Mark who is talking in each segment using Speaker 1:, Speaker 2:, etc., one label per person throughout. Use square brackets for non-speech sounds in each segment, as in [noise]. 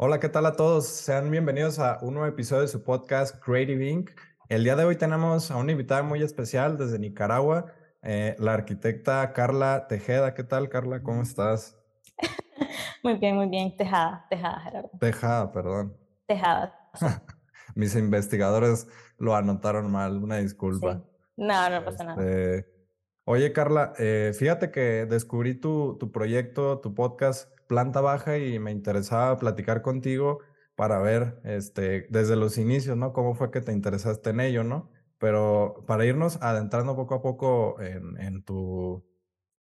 Speaker 1: Hola, ¿qué tal a todos? Sean bienvenidos a un nuevo episodio de su podcast Creative Inc. El día de hoy tenemos a una invitada muy especial desde Nicaragua, eh, la arquitecta Carla Tejeda. ¿Qué tal, Carla? ¿Cómo estás? [laughs]
Speaker 2: Muy bien, muy bien. Tejada, Tejada, Gerardo.
Speaker 1: Tejada, perdón.
Speaker 2: Tejada. [laughs]
Speaker 1: Mis investigadores lo anotaron mal, una disculpa.
Speaker 2: No, no pasa nada.
Speaker 1: Este, oye, Carla, eh, fíjate que descubrí tu, tu proyecto, tu podcast planta baja y me interesaba platicar contigo para ver este, desde los inicios, ¿no? Cómo fue que te interesaste en ello, ¿no? Pero para irnos adentrando poco a poco en, en tu,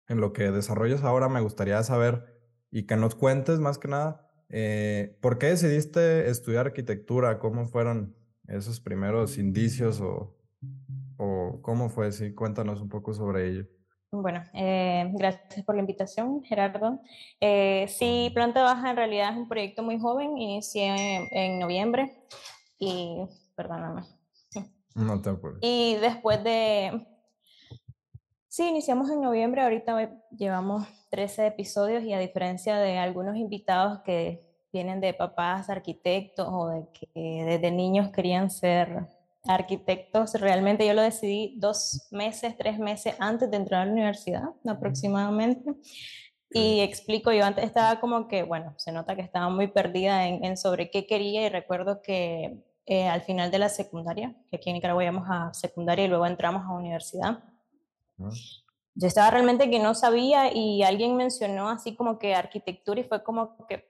Speaker 1: en lo que desarrollas ahora, me gustaría saber y que nos cuentes más que nada, eh, ¿por qué decidiste estudiar arquitectura? ¿Cómo fueron esos primeros indicios o, o cómo fue? Sí, cuéntanos un poco sobre ello.
Speaker 2: Bueno, eh, gracias por la invitación, Gerardo. Eh, sí, Planta Baja en realidad es un proyecto muy joven, inicié en, noviembre y, perdóname.
Speaker 1: No te acuerdo.
Speaker 2: Y después de, sí, iniciamos en noviembre, ahorita llevamos 13 episodios y a diferencia de algunos invitados que vienen de papás arquitectos o de que desde niños querían ser arquitectos, realmente yo lo decidí dos meses, tres meses antes de entrar a la universidad aproximadamente. Y explico, yo antes estaba como que, bueno, se nota que estaba muy perdida en, sobre qué quería y recuerdo que eh, al final de la secundaria, que aquí en Nicaragua íbamos a secundaria y luego entramos a universidad, yo estaba realmente que no sabía y alguien mencionó así como que arquitectura y fue como que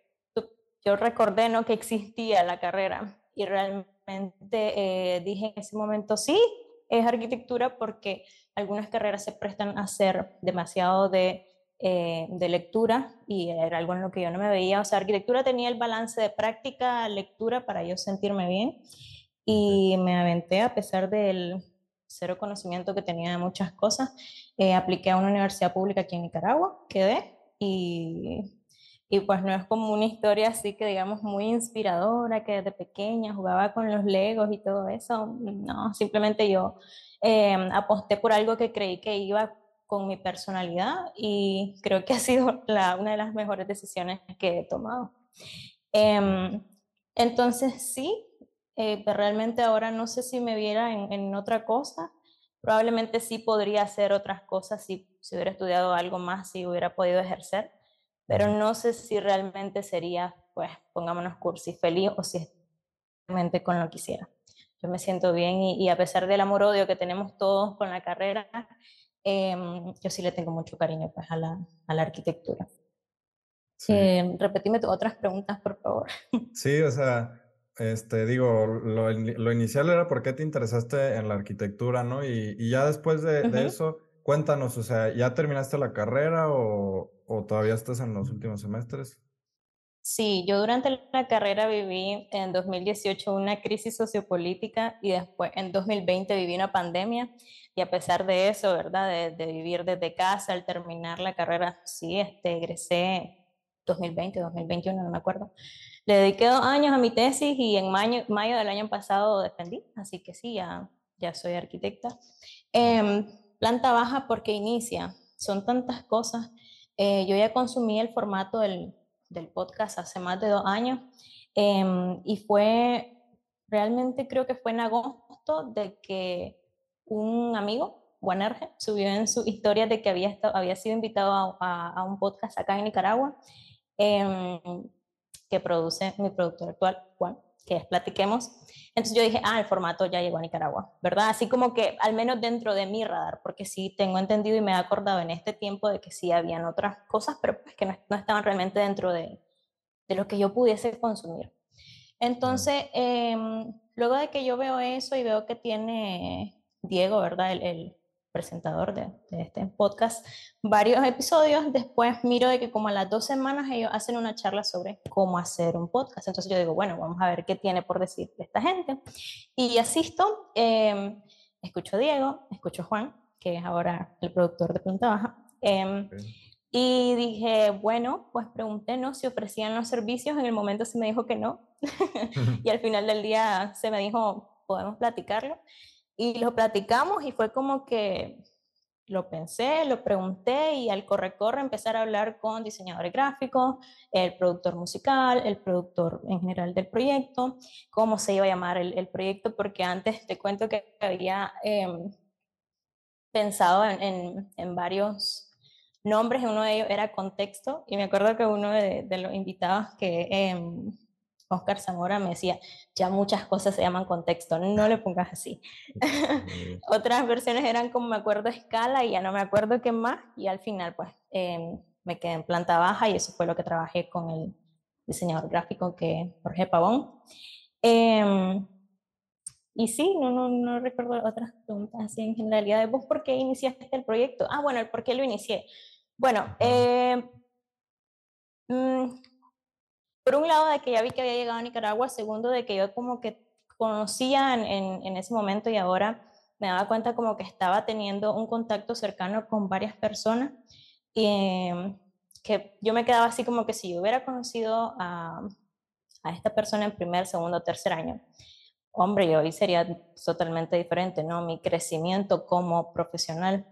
Speaker 2: yo recordé, ¿no? Que existía la carrera y realmente eh, dije en ese momento, sí, es arquitectura porque algunas carreras se prestan a ser demasiado de, eh, de lectura y era algo en lo que yo no me veía. O sea, arquitectura tenía el balance de práctica, lectura para yo sentirme bien y me aventé a pesar del cero conocimiento que tenía de muchas cosas. Eh, apliqué a una universidad pública aquí en Nicaragua, quedé y y pues no es como una historia así que digamos muy inspiradora, que desde pequeña jugaba con los legos y todo eso. No, simplemente yo eh, aposté por algo que creí que iba con mi personalidad y creo que ha sido la, una de las mejores decisiones que he tomado. Em, entonces sí, eh, realmente ahora no sé si me viera en, en, otra cosa. Probablemente sí podría hacer otras cosas si, si hubiera estudiado algo más, si hubiera podido ejercer pero no sé si realmente sería, pues, pongámonos cursi, feliz o si realmente con lo que quisiera. Yo me siento bien y, a pesar del amor-odio que tenemos todos con la carrera, em, yo sí le tengo mucho cariño pues, a, la, a la arquitectura. Sí. Eh, repetime otras preguntas, por favor. [laughs]
Speaker 1: Sí, o sea, este, digo, lo, lo, inicial era por qué te interesaste en la arquitectura, ¿no? Y, y ya después de, de, eso, cuéntanos, o sea, ¿ya terminaste la carrera o, o todavía estás en los últimos semestres?
Speaker 2: Sí, yo durante la carrera viví en 2018 una crisis sociopolítica y después en 2020 viví una pandemia y a pesar de eso, ¿verdad? De, vivir desde casa al terminar la carrera, sí, este, egresé 2020, 2021, no me acuerdo. Le dediqué dos años a mi tesis y en mayo, mayo del año pasado defendí, así que sí, ya, ya soy arquitecta. Eh, planta baja porque inicia, son tantas cosas. Eh, yo ya consumí el formato del, del, podcast hace más de dos años eh, y fue, realmente creo que fue en agosto de que un amigo, Juan Erge, subió en su historia de que había, estado, había sido invitado a, a, un podcast acá en Nicaragua eh, que produce mi productor actual, Juan, que Platiquemos. Entonces yo dije, ah, el formato ya llegó a Nicaragua, ¿verdad? Así como que al menos dentro de mi radar, porque sí tengo entendido y me he acordado en este tiempo de que sí habían otras cosas, pero pues que no, no estaban realmente dentro de, de, lo que yo pudiese consumir. Entonces, eh, luego de que yo veo eso y veo que tiene Diego, ¿verdad? El, el, presentador de, de, este podcast, varios episodios. Después miro de que como a las dos semanas ellos hacen una charla sobre cómo hacer un podcast. Entonces yo digo, bueno, vamos a ver qué tiene por decir esta gente. Y asisto, eh, escucho a Diego, escucho a Juan, que es ahora el productor de Planta Baja. Eh, okay. Y dije, bueno, pues pregunté ¿no? si ofrecían los servicios. En el momento se me dijo que no. [laughs] [laughs] y al final del día se me dijo, podemos platicarlo. Y lo platicamos y fue como que lo pensé, lo pregunté y al corre-corre empezar a hablar con diseñadores gráficos, el productor musical, el productor en general del proyecto, cómo se iba a llamar el, proyecto, porque antes te cuento que había em, pensado en, en, varios nombres, uno de ellos era Contexto, y me acuerdo que uno de, los invitados que... Eh, Oscar Zamora me decía, ya muchas cosas se llaman contexto, no le pongas así. [laughs] Otras versiones eran como me acuerdo escala y ya no me acuerdo qué más, y al final pues em, me quedé en planta baja y eso fue lo que trabajé con el diseñador gráfico que Jorge Pavón. Em, y sí, no, no, no recuerdo otras preguntas así en generalidad. ¿Vos por qué iniciaste el proyecto? Ah, bueno, el por qué lo inicié. Bueno, eh, por un lado de que ya vi que había llegado a Nicaragua, segundo de que yo como que conocía en, en, ese momento y ahora me daba cuenta como que estaba teniendo un contacto cercano con varias personas y em, que yo me quedaba así como que si yo hubiera conocido a, a esta persona en primer, segundo, tercer año, hombre, yo hoy sería totalmente diferente, ¿no? Mi crecimiento como profesional.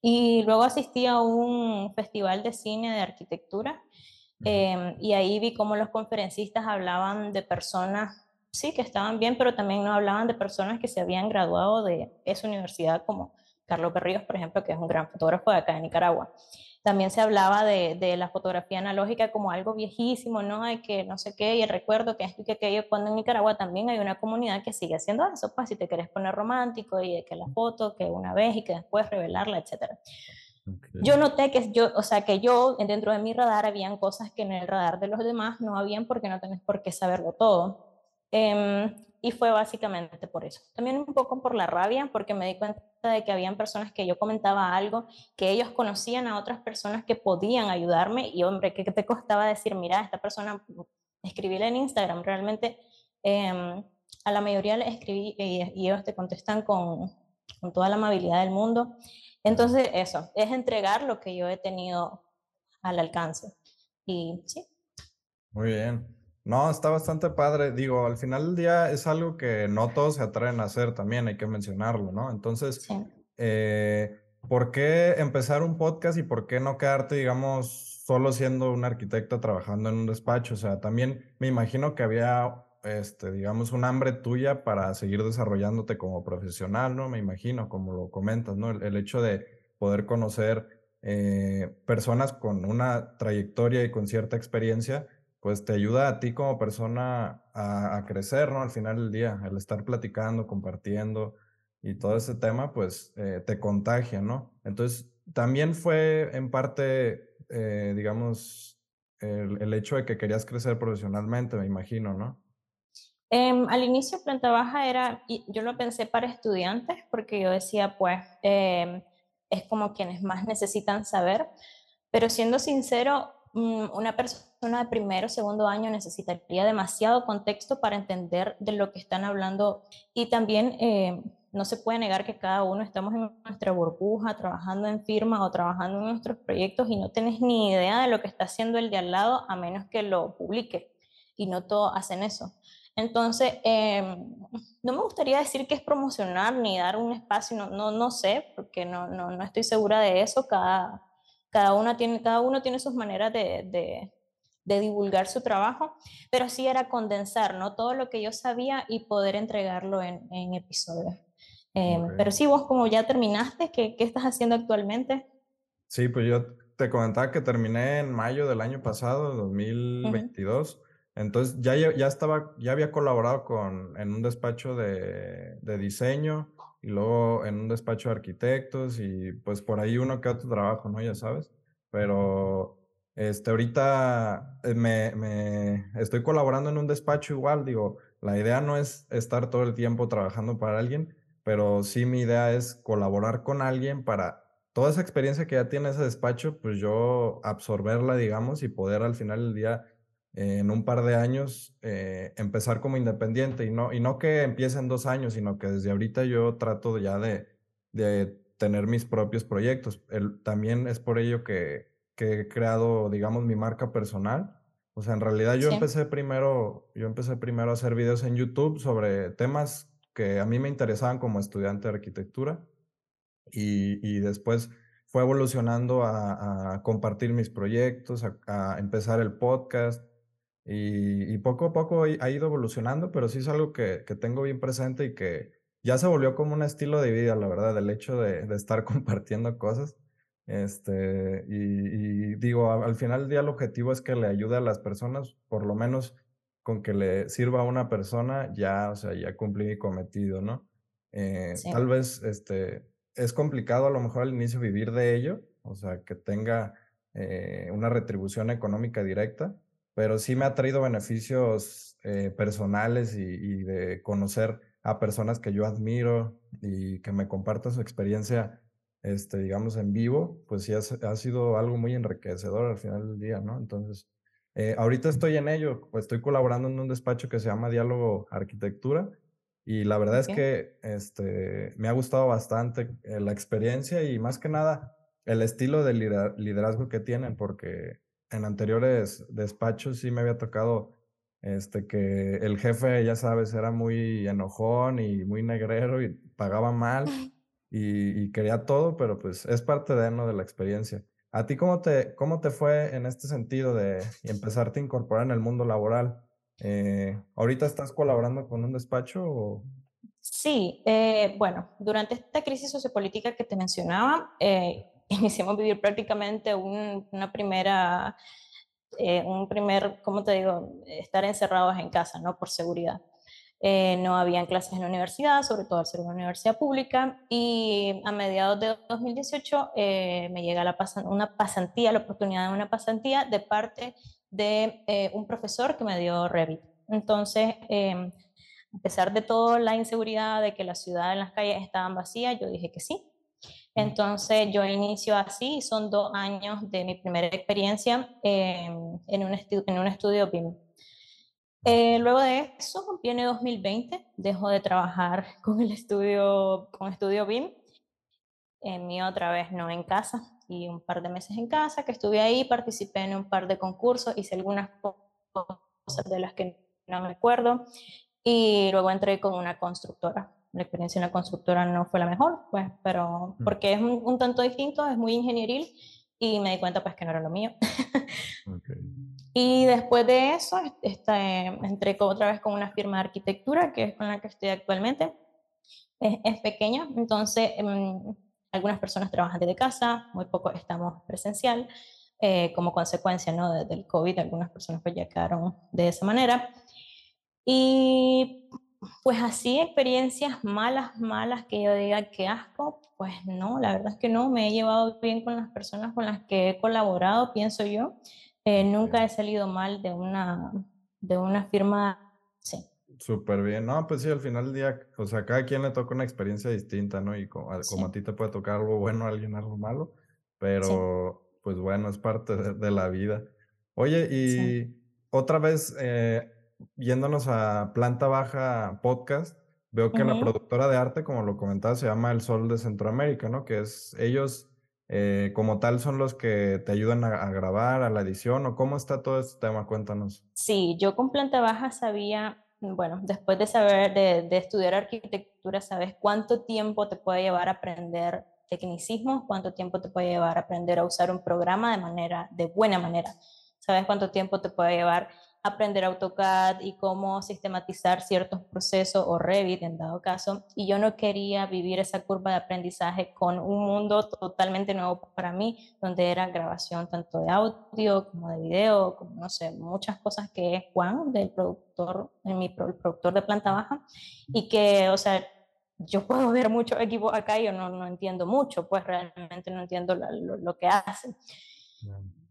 Speaker 2: Y luego asistí a un festival de cine de arquitectura Em, y ahí vi cómo los conferencistas hablaban de personas, sí, que estaban bien, pero también no hablaban de personas que se habían graduado de esa universidad, como Carlos Berríos, por ejemplo, que es un gran fotógrafo de acá de Nicaragua. También se hablaba de, de, la fotografía analógica como algo viejísimo, ¿no? Hay que no sé qué, y el recuerdo que y que aquello, cuando en Nicaragua también hay una comunidad que sigue haciendo eso, pues si te quieres poner romántico y de que la foto, que una vez y que después revelarla, etcétera. Yo noté que yo, o sea, que yo dentro de mi radar habían cosas que en el radar de los demás no habían porque no tenés por qué saberlo todo. Em, y fue básicamente por eso. También un poco por la rabia, porque me di cuenta de que habían personas que yo comentaba algo, que ellos conocían a otras personas que podían ayudarme y hombre, ¿qué te costaba decir, mira, esta persona, escribíle en Instagram, realmente em, a la mayoría les escribí y, y ellos te contestan con, con toda la amabilidad del mundo. Entonces, eso, es entregar lo que yo he tenido al alcance. Y sí.
Speaker 1: Muy bien. No, está bastante padre. Digo, al final del día es algo que no todos se atreven a hacer también, hay que mencionarlo, ¿no? Entonces, eh, ¿por qué empezar un podcast y por qué no quedarte, digamos, solo siendo un arquitecto trabajando en un despacho? O sea, también me imagino que había este, digamos, un hambre tuya para seguir desarrollándote como profesional, ¿no? Me imagino, como lo comentas, ¿no? El, hecho de poder conocer eh, personas con una trayectoria y con cierta experiencia, pues te ayuda a ti como persona a, crecer, ¿no? Al final del día, el estar platicando, compartiendo y todo ese tema, pues eh, te contagia, ¿no? Entonces, también fue en parte, eh, digamos, el, el hecho de que querías crecer profesionalmente, me imagino, ¿no?
Speaker 2: Em, al inicio planta baja era, yo lo pensé para estudiantes porque yo decía, pues, em, es como quienes más necesitan saber, pero siendo sincero, mm, una persona de primero segundo año necesitaría demasiado contexto para entender de lo que están hablando y también em, no se puede negar que cada uno estamos en nuestra burbuja, trabajando en firma o trabajando en nuestros proyectos y no tenés ni idea de lo que está haciendo el de al lado a menos que lo publique y no todos hacen eso. Entonces, em, no me gustaría decir que es promocionar ni dar un espacio, no, no, no sé, porque no, no, no, estoy segura de eso. Cada, cada, una tiene, cada uno tiene sus maneras de, de, de, divulgar su trabajo, pero sí era condensar ¿no? todo lo que yo sabía y poder entregarlo en, en episodios. Em, pero sí, vos como ya terminaste, ¿qué, ¿qué estás haciendo actualmente?
Speaker 1: Sí, pues yo te comentaba que terminé en mayo del año pasado, 2022. Entonces ya, ya estaba, ya había colaborado con, en un despacho de, de, diseño y luego en un despacho de arquitectos y pues por ahí uno que otro trabajo, ¿no? Ya sabes. Pero este, ahorita eh, me, me estoy colaborando en un despacho igual, digo, la idea no es estar todo el tiempo trabajando para alguien, pero sí mi idea es colaborar con alguien para toda esa experiencia que ya tiene ese despacho, pues yo absorberla, digamos, y poder al final del día en un par de años eh, empezar como independiente y no, y no que empiece en dos años, sino que desde ahorita yo trato ya de, de tener mis propios proyectos. El, también es por ello que, que, he creado, digamos, mi marca personal. O sea, en realidad yo empecé primero, yo empecé primero a hacer videos en YouTube sobre temas que a mí me interesaban como estudiante de arquitectura. y, después fue evolucionando a, compartir mis proyectos, a, empezar el podcast y, poco a poco ha ido evolucionando, pero sí es algo que, que, tengo bien presente y que ya se volvió como un estilo de vida, la verdad, el hecho de, de estar [laughs] compartiendo cosas. Este, y, digo, al final del día el objetivo es que le ayude a las personas, por lo menos con que le sirva a una persona, ya, o sea, ya cumplí mi cometido, ¿no? Eh, tal vez, este, es complicado a lo mejor al inicio vivir de ello, o sea, que tenga eh, una retribución económica directa, pero sí me ha traído beneficios eh, personales y, y, de conocer a personas que yo admiro y que me compartan su experiencia este, digamos, en vivo, pues sí ha, sido algo muy enriquecedor al final del día, ¿no? Entonces, eh, ahorita estoy en ello, pues estoy colaborando en un despacho que se llama Diálogo Arquitectura y la verdad es que este, me ha gustado bastante eh, la experiencia y más que nada el estilo de liderazgo que tienen, porque en anteriores despachos sí me había tocado este, que el jefe, ya sabes, era muy enojón y muy negrero y pagaba mal. y, quería todo, pero pues es parte de, ¿no? de la experiencia. ¿A ti cómo te, cómo te fue en este sentido de empezarte a incorporar en el mundo laboral? Eh, ¿Ahorita estás colaborando con un despacho? O?
Speaker 2: Sí, eh, bueno, durante esta crisis sociopolítica que te mencionaba, eh, iniciamos a vivir prácticamente una primera, un primer, ¿cómo te digo?, estar encerrados en casa, ¿no? Por seguridad. Eh, no habían clases en la universidad, sobre todo al ser una universidad pública, y a mediados de 2018 eh, me llega la una pasantía, la oportunidad de una pasantía de parte de eh, un profesor que me dio Revit. Entonces, em, a pesar de toda la inseguridad de que la ciudad en las calles estaban vacías, yo dije que sí. Entonces yo inicio así, son dos años de mi primera experiencia em, en, un en un estudio BIM. Eh, luego de eso, viene 2020, dejo de trabajar [laughs] con el estudio, con estudio BIM, en mí otra vez no en casa, y un par de meses en casa, que estuve ahí, participé en un par de concursos, hice algunas cosas de las que no me acuerdo, y luego entré con una constructora. La experiencia en la constructora no fue la mejor, pues, pero mm. porque es un, tanto distinto, es muy ingenieril, y me di cuenta pues que no era lo mío. Okay. [laughs] Y después de eso, este, entré otra vez con una firma de arquitectura, que es con la que estoy actualmente. Es, es pequeña, entonces em, algunas personas trabajan desde casa, muy poco estamos presencial. Eh, como consecuencia ¿no? del COVID, algunas personas pues ya quedaron de esa manera. Y pues así, experiencias malas, malas, que yo diga que asco, pues no, la verdad es que no, me he llevado bien con las personas con las que he colaborado, pienso yo. Eh, nunca he salido mal de una, de una firma, sí.
Speaker 1: Súper bien, no, pues sí, al final del día, o sea, cada quien le toca una experiencia distinta, ¿no? Y como, a ti te puede tocar algo bueno, a alguien algo malo, pero pues bueno, es parte de, la vida. Oye, y otra vez, eh, yéndonos a Planta Baja Podcast, veo que la productora de arte, como lo comentaba, se llama El Sol de Centroamérica, ¿no? Que es, ellos eh, como tal son los que te ayudan a, grabar, a la edición, o cómo está todo este tema, cuéntanos.
Speaker 2: Sí, yo con planta baja sabía, bueno, después de saber, de, estudiar arquitectura, sabes cuánto tiempo te puede llevar a aprender tecnicismos, cuánto tiempo te puede llevar a aprender a usar un programa de manera, de buena manera, sabes cuánto tiempo te puede llevar aprender AutoCAD y cómo sistematizar ciertos procesos o Revit en dado caso. Y yo no quería vivir esa curva de aprendizaje con un mundo totalmente nuevo para mí, donde era grabación tanto de audio como de video, como no sé, muchas cosas que es Juan, del productor, mi productor de planta baja, y que, o sea, yo puedo ver muchos equipos acá y yo no, no entiendo mucho, pues realmente no entiendo lo, lo, que hacen.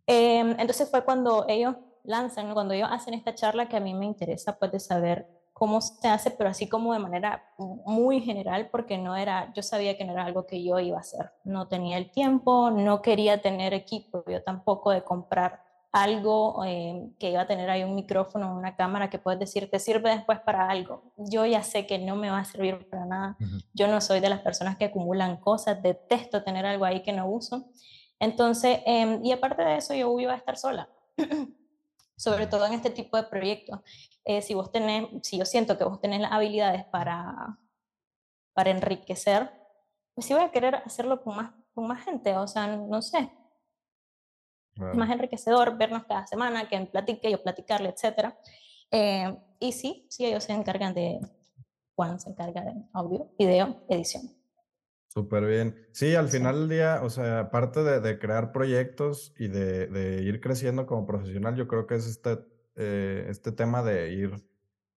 Speaker 2: Em, entonces fue cuando ellos lanzan, cuando ellos hacen esta charla que a mí me interesa pues de saber cómo se hace, pero así como de manera muy general, porque no era, yo sabía que no era algo que yo iba a hacer. No tenía el tiempo, no quería tener equipo, yo tampoco de comprar algo eh, que iba a tener ahí un micrófono, una cámara que puedes decir, te sirve después para algo. Yo ya sé que no me va a servir para nada. Yo no soy de las personas que acumulan cosas, detesto tener algo ahí que no uso. Entonces, em, y aparte de eso, yo iba a estar sola. [clears throat] sobre todo en este tipo de proyectos. Eh, si vos tenés, si yo siento que vos tenés las habilidades para, para enriquecer pues sí voy a querer hacerlo con más, con más gente, o sea, no sé. Es más enriquecedor vernos cada semana, que platique, yo platicarle, etc. Eh, y sí, sí, ellos se encargan de, Juan se encarga de audio, video, edición.
Speaker 1: Súper bien. Sí, al final del día, o sea, aparte de, de crear proyectos y de, de, ir creciendo como profesional, yo creo que es este, eh, este tema de ir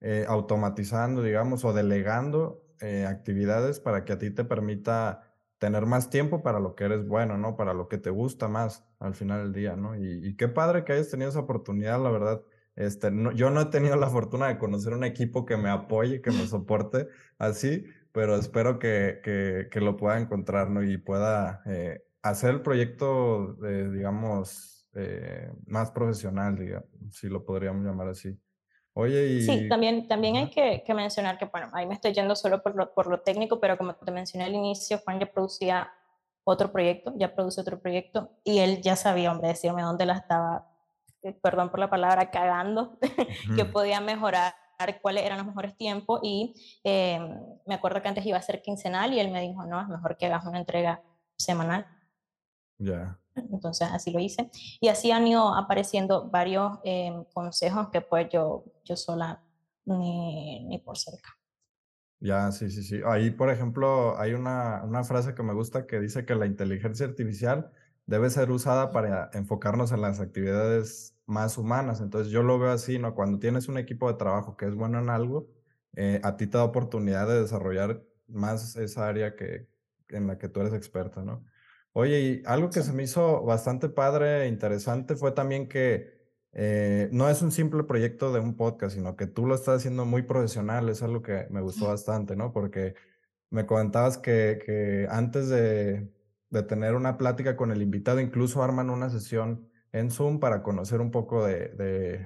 Speaker 1: eh, automatizando, digamos, o delegando eh, actividades para que a ti te permita tener más tiempo para lo que eres bueno, ¿no? Para lo que te gusta más al final del día, ¿no? Y, y qué padre que hayas tenido esa oportunidad, la verdad. Este, no, yo no he tenido la fortuna de conocer un equipo que me apoye, que me soporte así, pero espero que, que, que, lo pueda encontrar, ¿no? Y pueda eh, hacer el proyecto, eh, digamos, eh, más profesional, digamos, si lo podríamos llamar así.
Speaker 2: Oye, y... Sí, también, también hay que, que, mencionar que, bueno, ahí me estoy yendo solo por lo, por lo técnico, pero como te mencioné al inicio, Juan ya producía otro proyecto, ya produce otro proyecto, y él ya sabía, hombre, decirme dónde la estaba, perdón por la palabra, cagando, [laughs] que podía mejorar cuáles eran los mejores tiempos y eh, me acuerdo que antes iba a ser quincenal y él me dijo, no, es mejor que hagas una entrega semanal.
Speaker 1: Ya.
Speaker 2: Entonces así lo hice. Y así han ido apareciendo varios eh, consejos que pues yo, yo sola ni, ni por cerca.
Speaker 1: Ya, sí, sí, sí. Ahí, por ejemplo, hay una, una frase que me gusta que dice que la inteligencia artificial debe ser usada para enfocarnos en las actividades más humanas. Entonces yo lo veo así, ¿no? Cuando tienes un equipo de trabajo que es bueno en algo, eh, a ti te da oportunidad de desarrollar más esa área que, en la que tú eres experta, ¿no? Oye, y algo que se me hizo bastante padre e interesante fue también que eh, no es un simple proyecto de un podcast, sino que tú lo estás haciendo muy profesional, es algo que me gustó bastante, ¿no? Porque me comentabas que, que antes de, de tener una plática con el invitado, incluso arman una sesión en Zoom para conocer un poco de,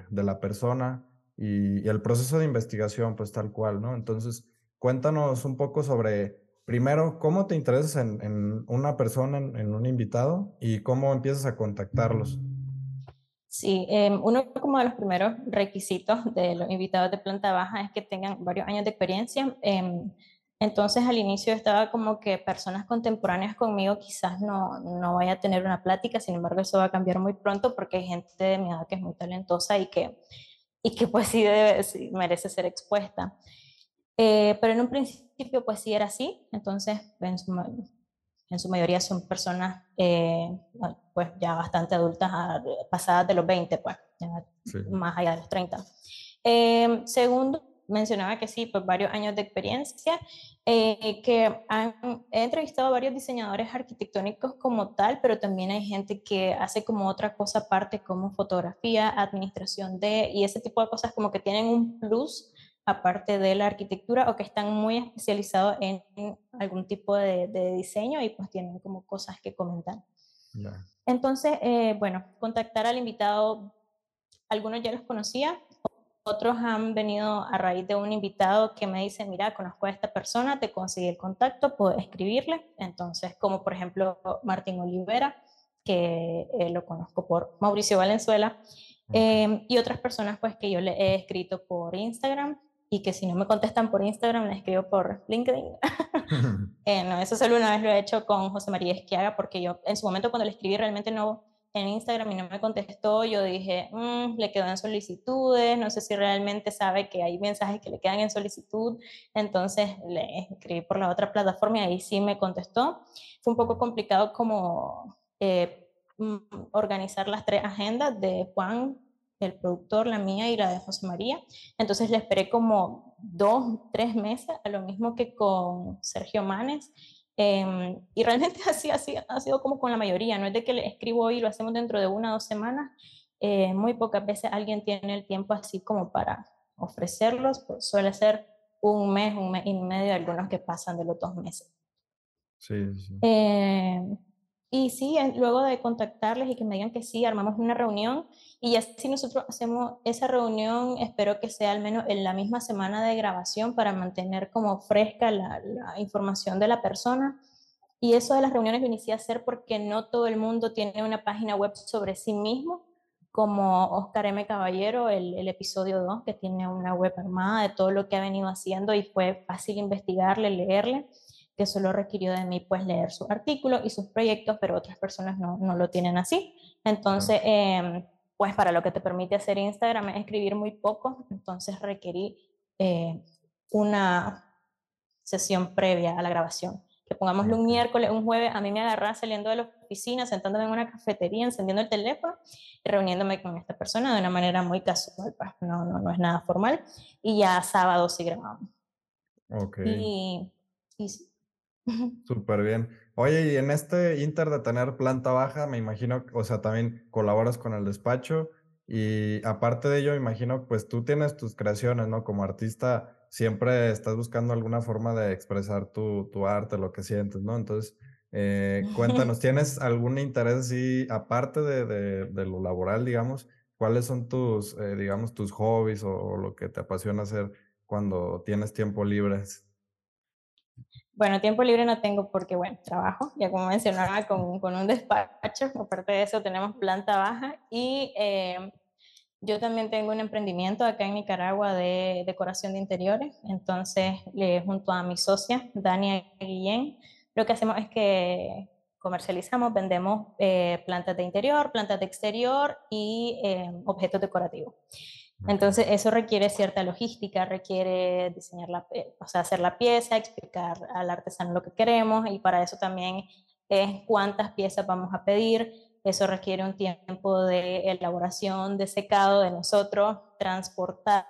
Speaker 1: de, la persona y, el proceso de investigación, pues tal cual, ¿no? Entonces, cuéntanos un poco sobre, primero, cómo te interesas en, una persona, en, un invitado y cómo empiezas a contactarlos.
Speaker 2: Sí, em, uno como de los primeros requisitos de los invitados de planta baja es que tengan varios años de experiencia. Eh, entonces al inicio estaba como que personas contemporáneas conmigo quizás no, no vaya a tener una plática, sin embargo eso va a cambiar muy pronto porque hay gente de mi edad que es muy talentosa y que, y que pues sí, debe, merece ser expuesta. Eh, pero en un principio pues sí era así, entonces en su, en su mayoría son personas eh, pues ya bastante adultas, ah, pasadas de los 20 pues, más allá de los 30. Eh, segundo, mencionaba que sí, pues varios años de experiencia, eh, que han, he entrevistado a varios diseñadores arquitectónicos como tal, pero también hay gente que hace como otra cosa aparte, como fotografía, administración de, y ese tipo de cosas como que tienen un plus aparte de la arquitectura o que están muy especializados en, algún tipo de, de, diseño y pues tienen como cosas que comentar. Entonces, eh, bueno, contactar al invitado, algunos ya los conocía, otros han venido a raíz de un invitado que me dice, mira, conozco a esta persona, te conseguí el contacto, puedo escribirle. Entonces, como por ejemplo Martín Olivera, que eh, lo conozco por Mauricio Valenzuela, em, y otras personas pues que yo le he escrito por Instagram y que si no me contestan por Instagram, le escribo por LinkedIn. [laughs] eh, no, eso solo una vez lo he hecho con José María Esquiaga, porque yo en su momento cuando le escribí realmente no en Instagram y no me contestó, yo dije, mm, le quedó en solicitudes, no sé si realmente sabe que hay mensajes que le quedan en solicitud, entonces le escribí por la otra plataforma y ahí sí me contestó. Fue un poco complicado como eh, mm, organizar las tres agendas de Juan, el productor, la mía y la de José María, entonces le esperé como dos, tres meses, a lo mismo que con Sergio Manes, Em, y realmente [laughs] así, así ha sido como con la mayoría, no es de que le escribo hoy y lo hacemos dentro de una o dos semanas, eh, muy pocas veces alguien tiene el tiempo así como para ofrecerlos, pues suele ser un mes, un mes y medio, algunos que pasan de los dos meses.
Speaker 1: Sí, sí.
Speaker 2: Eh, y sí, luego de contactarles y que me digan que sí, armamos una reunión y así nosotros hacemos esa reunión, espero que sea al menos en la misma semana de grabación para mantener como fresca la, la información de la persona. Y eso de las reuniones lo inicié a hacer porque no todo el mundo tiene una página web sobre sí mismo, como Oscar M. Caballero, el, el episodio 2, que tiene una web armada de todo lo que ha venido haciendo y fue fácil investigarle, leerle. Que solo requirió de mí pues leer su artículo y sus proyectos, pero otras personas no, no lo tienen así. Entonces, em, pues para lo que te permite hacer Instagram es escribir muy poco, entonces requerí eh, una sesión previa a la grabación. Que pongámoslo un miércoles, un jueves, a mí me agarra saliendo de la oficina, sentándome en una cafetería, encendiendo el teléfono y reuniéndome con esta persona de una manera muy casual, pues no, no, no es nada formal. Y ya sábado sí grabamos.
Speaker 1: Ok.
Speaker 2: Y, y.
Speaker 1: Súper bien. Oye, y en este inter de tener planta baja, me imagino, o sea, también colaboras con el despacho y aparte de ello, me imagino, pues tú tienes tus creaciones, ¿no? Como artista, siempre estás buscando alguna forma de expresar tu, tu arte, lo que sientes, ¿no? Entonces, eh, cuéntanos, [laughs] ¿tienes algún interés así, aparte de, de, de, lo laboral, digamos? ¿Cuáles son tus, eh, digamos, tus hobbies o, o lo que te apasiona hacer cuando tienes tiempo libre?
Speaker 2: Bueno, tiempo libre no tengo porque, bueno, trabajo, ya como mencionaba, con, con un despacho. Aparte de eso, tenemos planta baja y eh, yo también tengo un emprendimiento acá en Nicaragua de decoración de interiores. Entonces, le, junto a mi socia, Dania Guillén, lo que hacemos es que comercializamos, vendemos eh, plantas de interior, plantas de exterior y eh, objetos decorativos. Entonces, eso requiere cierta logística, requiere diseñar la, o sea, hacer la pieza, explicar al artesano lo que queremos y para eso también es cuántas piezas vamos a pedir. Eso requiere un tiempo de elaboración, de secado de nosotros, transportarlo,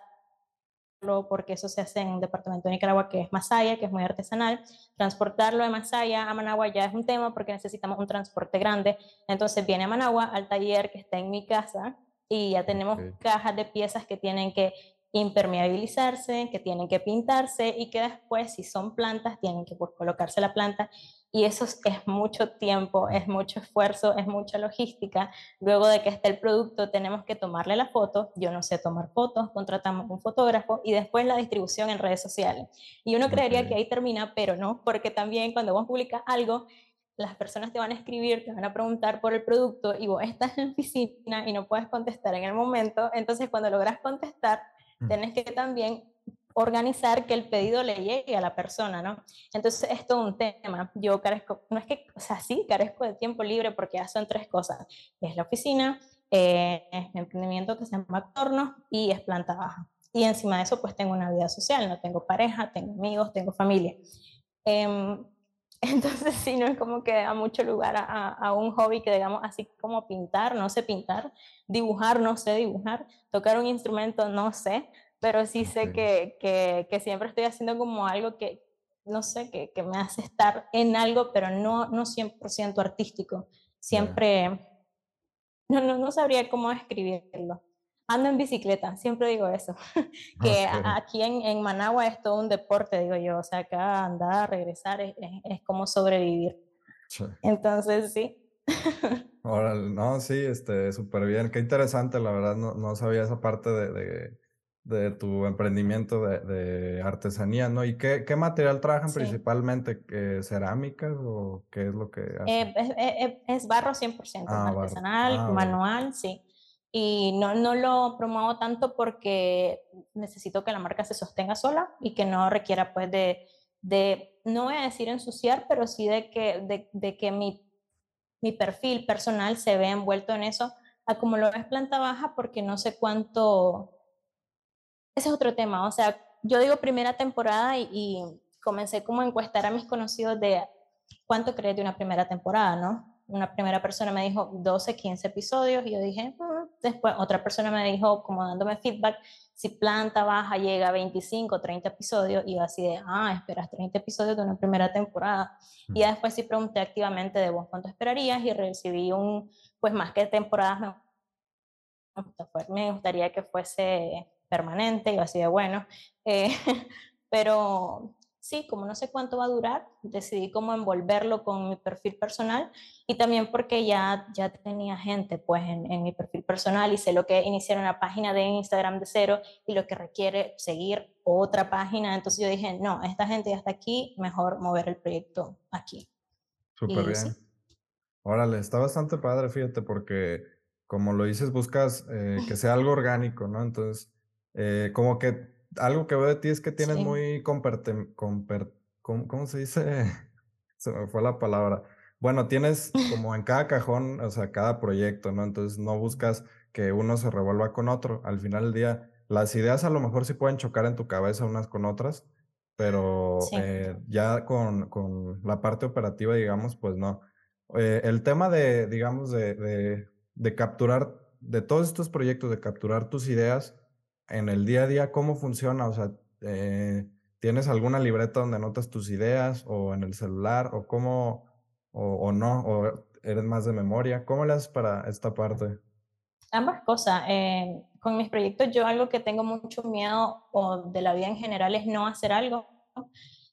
Speaker 2: porque eso se hace en un departamento de Nicaragua que es Masaya, que es muy artesanal. Transportarlo de Masaya a Managua ya es un tema porque necesitamos un transporte grande. Entonces viene a Managua al taller que está en mi casa, y ya tenemos okay. cajas de piezas que tienen que impermeabilizarse, que tienen que pintarse y que después, si son plantas, tienen que colocarse la planta. Y eso es, mucho tiempo, es mucho esfuerzo, es mucha logística. Luego de que esté el producto, tenemos que tomarle la foto. Yo no sé tomar fotos, contratamos un fotógrafo y después la distribución en redes sociales. Y uno creería okay. que ahí termina, pero no, porque también cuando vos publicas algo, las personas te van a escribir, te van a preguntar por el producto y vos estás en oficina y no puedes contestar en el momento, entonces cuando logras contestar, mm. tienes que también organizar que el pedido le llegue a la persona, ¿no? Entonces es todo un tema. Yo carezco, no es que, o sea, sí, carezco de tiempo libre porque ya son tres cosas. Es la oficina, eh, es mi emprendimiento que se llama Torno y es planta baja. Y encima de eso, pues tengo una vida social, no tengo pareja, tengo amigos, tengo familia. Eh, [laughs] entonces, sí, no es como que da mucho lugar a, a, un hobby que, digamos, así como pintar, no sé pintar, dibujar, no sé dibujar, tocar un instrumento, no sé, pero sí sé que, que, que siempre estoy haciendo como algo que, no sé, que, que me hace estar en algo, pero no, no 100% artístico. Siempre, no, no, no sabría cómo describirlo ando en bicicleta, siempre digo eso, [laughs] que okay. aquí en, en, Managua es todo un deporte, digo yo, o sea, acá andar, regresar es, es, es como sobrevivir. Sí. Entonces, sí. [laughs]
Speaker 1: Órale, no, sí, este, súper bien, qué interesante, la verdad, no, no sabía esa parte de, de, de tu emprendimiento de, de, artesanía, ¿no? ¿Y qué, qué material trabajan sí. principalmente? ¿Cerámicas o qué es lo que hacen?
Speaker 2: Eh, es, es, barro 100%, ah, artesanal, barro. Ah, manual, sí y no, no lo promuevo tanto porque necesito que la marca se sostenga sola y que no requiera pues de, de no voy a decir ensuciar, pero sí de que, de, de que mi, mi perfil personal se vea envuelto en eso, a como lo ves planta baja, porque no sé cuánto, ese es otro tema, o sea, yo digo primera temporada y, y comencé como a encuestar a mis conocidos de cuánto crees de una primera temporada, ¿no? Una primera persona me dijo 12, 15 episodios y yo dije, mm. después otra persona me dijo, como dándome feedback, si planta baja llega a 25, 30 episodios y yo así de, ah, esperas 30 episodios de una primera temporada. Mm. Y ya después sí pregunté activamente de vos cuánto esperarías y recibí un, pues más que temporadas, me, me gustaría que fuese permanente y así de bueno, eh, [laughs] pero sí, como no sé cuánto va a durar, decidí cómo envolverlo con mi perfil personal y también porque ya, ya tenía gente pues en, en mi perfil personal y sé lo que iniciar una página de Instagram de cero y lo que requiere seguir otra página. Entonces yo dije, no, esta gente ya está aquí, mejor mover el proyecto aquí.
Speaker 1: Súper bien. Sí. Órale, está bastante padre, fíjate, porque como lo dices, buscas eh, que sea algo orgánico, ¿no? Entonces, eh, como que algo que veo de ti es que tienes sí. muy comperte, comper, ¿cómo, se dice? [laughs] Se me fue la palabra. Bueno, tienes [laughs] como en cada cajón, o sea, cada proyecto, ¿no? Entonces no buscas que uno se revuelva con otro. Al final del día, las ideas a lo mejor sí pueden chocar en tu cabeza unas con otras, pero eh, ya con, con, la parte operativa, digamos, pues no. Eh, el tema de, digamos, de, de, de capturar, de todos estos proyectos, de capturar tus ideas en el día a día, ¿cómo funciona? O sea, eh, ¿tienes alguna libreta donde anotas tus ideas o en el celular o cómo, o, o no, o eres más de memoria? ¿Cómo le haces para esta parte?
Speaker 2: Ambas cosas. Eh, con mis proyectos yo algo que tengo mucho miedo o de la vida en general es no hacer algo.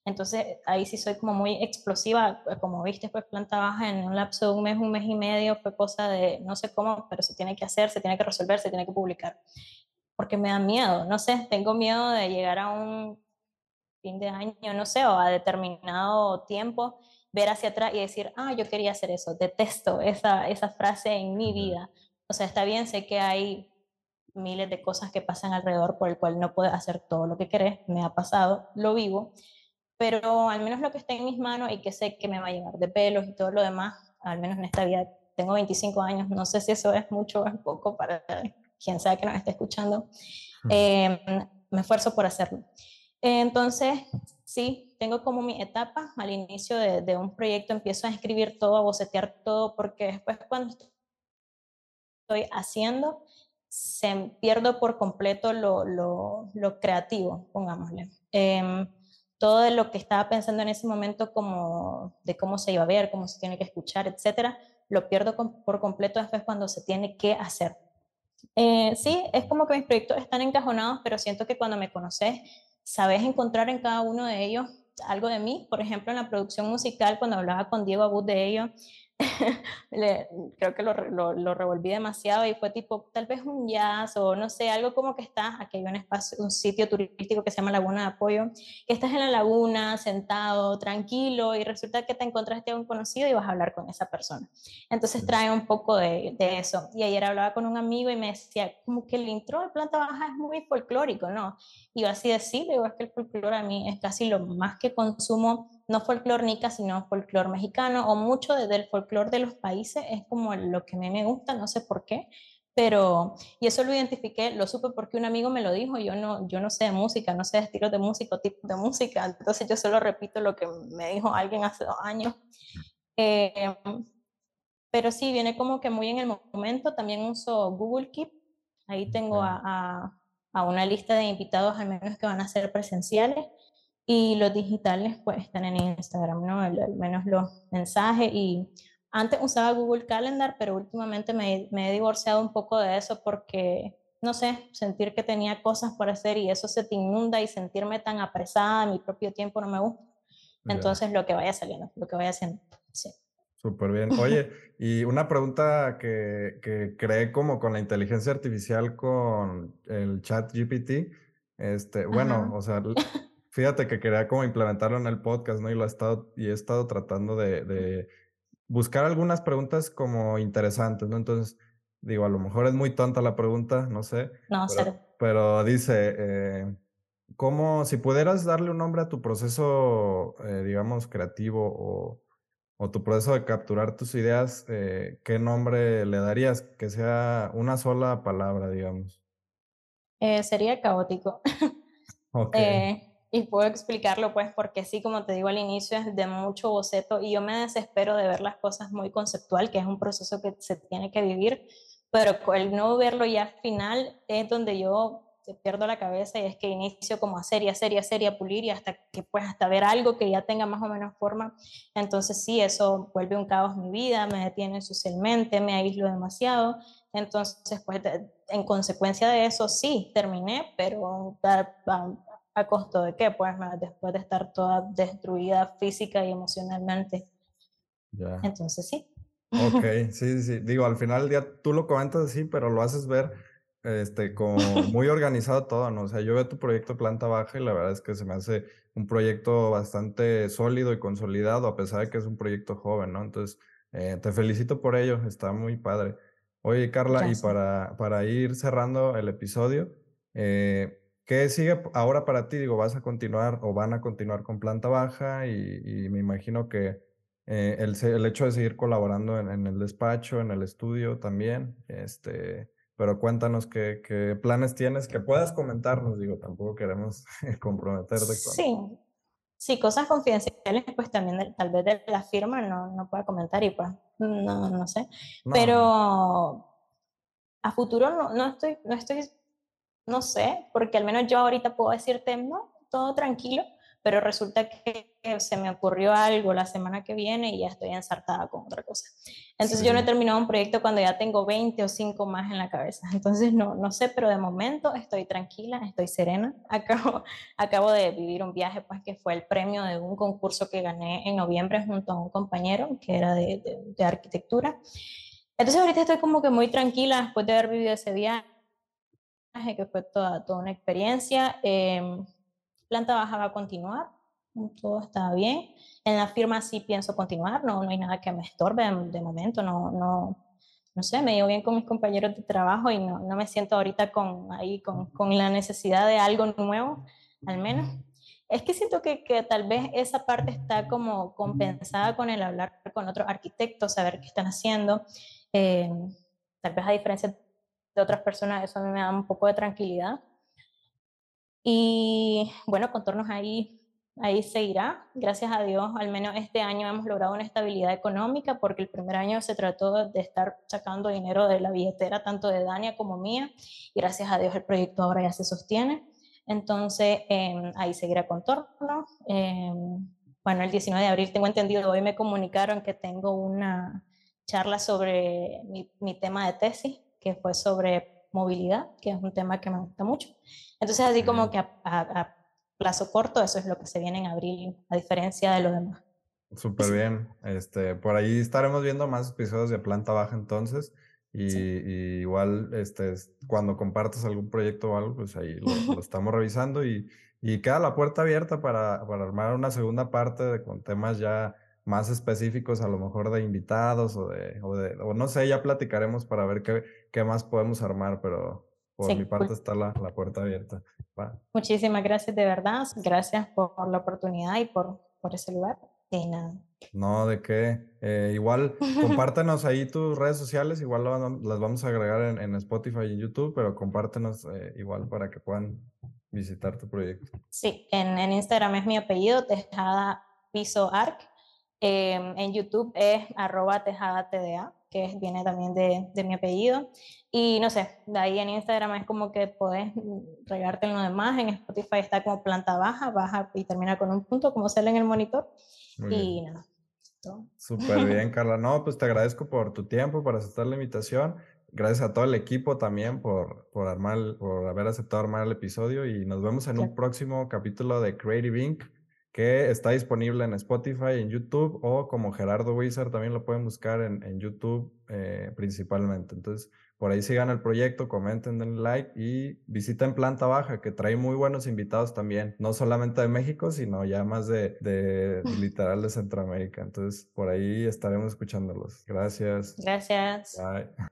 Speaker 2: Entonces ahí sí soy como muy explosiva, como viste, pues planta baja en un lapso de un mes, un mes y medio, fue cosa de no sé cómo, pero se tiene que hacer, se tiene que resolver, se tiene que publicar. Porque me da miedo, no sé, tengo miedo de llegar a un fin de año, no sé, o a determinado tiempo, ver hacia atrás y decir, ah, yo quería hacer eso, detesto esa, esa frase en mi vida. O sea, está bien, sé que hay miles de cosas que pasan alrededor por el cual no puedes hacer todo lo que querés, me ha pasado, lo vivo, pero al menos lo que está en mis manos y que sé que me va a llegar de pelos y todo lo demás, al menos en esta vida, tengo 25 años, no sé si eso es mucho o es poco para quien sea que nos esté escuchando, em, me esfuerzo por hacerlo. Entonces, sí, tengo como mi etapa, al inicio de, de, un proyecto empiezo a escribir todo, a bocetear todo, porque después cuando estoy haciendo, se pierdo por completo lo, lo, lo creativo, pongámosle. Eh, todo lo que estaba pensando en ese momento como de cómo se iba a ver, cómo se tiene que escuchar, etcétera, lo pierdo por completo después cuando se tiene que hacer. Eh, sí, es como que mis proyectos están encajonados, pero siento que cuando me conoces, sabes encontrar en cada uno de ellos algo de mí. Por ejemplo, en la producción musical, cuando hablaba con Diego Abud de ello, [laughs] creo que lo, lo, revolví demasiado y fue tipo tal vez un jazz o no sé, algo como que estás, aquí hay un espacio, un sitio turístico que se llama Laguna de Apoyo, que estás en la laguna sentado, tranquilo y resulta que te encontraste a un conocido y vas a hablar con esa persona. Entonces trae un poco de, de eso. Y ayer hablaba con un amigo y me decía como que el intro de Planta Baja es muy folclórico, ¿no? Y yo así decirle, digo, es que el folclore a mí es casi lo más que consumo no folclor nica, sino folclor mexicano, o mucho desde el folclor de los países, es como lo que a mí me gusta, no sé por qué, pero, y eso lo identifiqué, lo supe porque un amigo me lo dijo, yo no, yo no sé de música, no sé de estilos de música tipos de música, entonces yo solo repito lo que me dijo alguien hace dos años. Eh, pero sí, viene como que muy en el momento, también uso Google Keep, ahí tengo a, a, a una lista de invitados al menos que van a ser presenciales, y los digitales pues están en Instagram, ¿no? Al, menos los mensajes y antes usaba Google Calendar, pero últimamente me, me, he divorciado un poco de eso porque, no sé, sentir que tenía cosas por hacer y eso se te inunda y sentirme tan apresada mi propio tiempo no me gusta. Entonces, lo que vaya saliendo, lo que vaya haciendo, sí.
Speaker 1: Súper bien. Oye, [laughs] y una pregunta que, que creé como con la inteligencia artificial con el chat GPT. Este, bueno, o sea, [laughs] Fíjate que quería como implementarlo en el podcast, ¿no? Y lo he estado, y he estado tratando de, de buscar algunas preguntas como interesantes, ¿no? Entonces, digo, a lo mejor es muy tonta la pregunta, no sé.
Speaker 2: No,
Speaker 1: pero, pero dice, eh, ¿cómo, si pudieras darle un nombre a tu proceso, eh, digamos, creativo o, o, tu proceso de capturar tus ideas, eh, ¿qué nombre le darías? Que sea una sola palabra, digamos.
Speaker 2: Sería caótico. [laughs]
Speaker 1: Ok.
Speaker 2: Y puedo explicarlo pues porque sí, como te digo al inicio, es de mucho boceto y yo me desespero de ver las cosas muy conceptual, que es un proceso que se tiene que vivir, pero el no verlo ya al final es donde yo pierdo la cabeza y es que inicio como a hacer y hacer y hacer y a pulir y hasta que pues hasta ver algo que ya tenga más o menos forma. Entonces sí, eso vuelve un caos mi vida, me detiene socialmente, me aíslo demasiado. Entonces pues en consecuencia de eso sí, terminé, pero ¿A costo de qué? Pues después de estar toda destruida física y emocionalmente. Ya. Entonces sí.
Speaker 1: Ok, [laughs] sí, sí. Digo, al final del día tú lo comentas así, pero lo haces ver este, como [laughs] muy organizado todo, ¿no? O sea, yo veo tu proyecto planta baja y la verdad es que se me hace un proyecto bastante sólido y consolidado, a pesar de que es un proyecto joven, ¿no? Entonces, eh, te felicito por ello, está muy padre. Oye, Carla, y para, para ir cerrando el episodio, eh, ¿Qué sigue ahora para ti? Digo, ¿vas a continuar o van a continuar con planta baja? Y, me imagino que eh, el, el, hecho de seguir colaborando en, el despacho, en el estudio también, este, pero cuéntanos qué, qué, planes tienes que puedas comentarnos, digo, tampoco queremos [laughs] comprometerte con...
Speaker 2: Sí, sí, cosas confidenciales, pues también tal vez de la firma no, no pueda comentar y pues no, no sé, pero a futuro no, no, estoy, no estoy no sé, porque al menos yo ahorita puedo decirte, no, todo tranquilo, pero resulta que se me ocurrió algo la semana que viene y ya estoy ensartada con otra cosa. Entonces yo no he terminado un proyecto cuando ya tengo 20 o 5 más en la cabeza. [laughs] Entonces no, no sé, pero de momento estoy tranquila, estoy serena. [laughs] Acabo, acabo de vivir un viaje, pues que fue el premio de un concurso que gané en noviembre junto a un compañero que era de, de, de arquitectura. Entonces ahorita estoy como que muy tranquila después de haber vivido ese viaje que fue toda, toda una experiencia. Eh, planta baja va a continuar, todo está bien. En la firma sí pienso continuar, no, no hay nada que me estorbe de, momento, no, no, no sé, me llevo bien con mis compañeros de trabajo y no, no me siento ahorita con, ahí con, con, la necesidad de algo nuevo, al menos. Es que siento que, que, tal vez esa parte está como compensada con el hablar con otros arquitectos, saber qué están haciendo. Eh, tal vez a diferencia de otras personas, eso a mí me da un poco de tranquilidad. Y bueno, contornos ahí, ahí seguirá. Gracias a Dios, al menos este año hemos logrado una estabilidad económica porque el primer año se trató de estar sacando dinero de la billetera tanto de Dania como mía y gracias a Dios el proyecto ahora ya se sostiene. Entonces, eh, ahí seguirá contorno. Eh, bueno, el 19 de abril tengo entendido, hoy me comunicaron que tengo una charla sobre mi, mi tema de tesis que fue sobre movilidad, que es un tema que me gusta mucho. Entonces, así como que a, plazo corto, eso es lo que se viene en abril, a diferencia de lo demás.
Speaker 1: Súper bien. Este, por ahí estaremos viendo más episodios de planta baja entonces. Y, igual, este, cuando compartas algún proyecto o algo, pues ahí lo, lo [laughs] estamos revisando y, y, queda la puerta abierta para, para armar una segunda parte de, con temas ya más específicos, a lo mejor de invitados o de, o, de, o no sé, ya platicaremos para ver qué, qué más podemos armar, pero por mi parte está la, la puerta abierta.
Speaker 2: Muchísimas gracias de verdad, gracias por, la oportunidad y por, por ese lugar. Y nada.
Speaker 1: No, de qué. Eh, igual, [laughs] compártenos ahí tus redes sociales, igual las vamos a agregar en, en Spotify y en YouTube, pero compártenos eh, igual para que puedan visitar tu proyecto.
Speaker 2: Sí, en, en Instagram es mi apellido, Tejada Piso Arc. Em, en YouTube es arroba tejada que viene también de, de, mi apellido. Y no sé, de ahí en Instagram es como que puedes regarte en lo demás. En Spotify está como planta baja, baja y termina con un punto, como sale en el monitor. y nada.
Speaker 1: Súper [laughs] bien, Carla. No, pues te agradezco por tu tiempo, por aceptar la invitación. Gracias a todo el equipo también por, por, armar, por haber aceptado armar el episodio y nos vemos en un próximo capítulo de Creative Inc que está disponible en Spotify, en YouTube o como Gerardo Wizard también lo pueden buscar en, en YouTube eh, principalmente. Entonces, por ahí sigan el proyecto, comenten, den like y visiten Planta Baja, que trae muy buenos invitados también, no solamente de México, sino ya más de, de [laughs] literal de Centroamérica. Entonces, por ahí estaremos escuchándolos. Gracias.
Speaker 2: Gracias. Bye.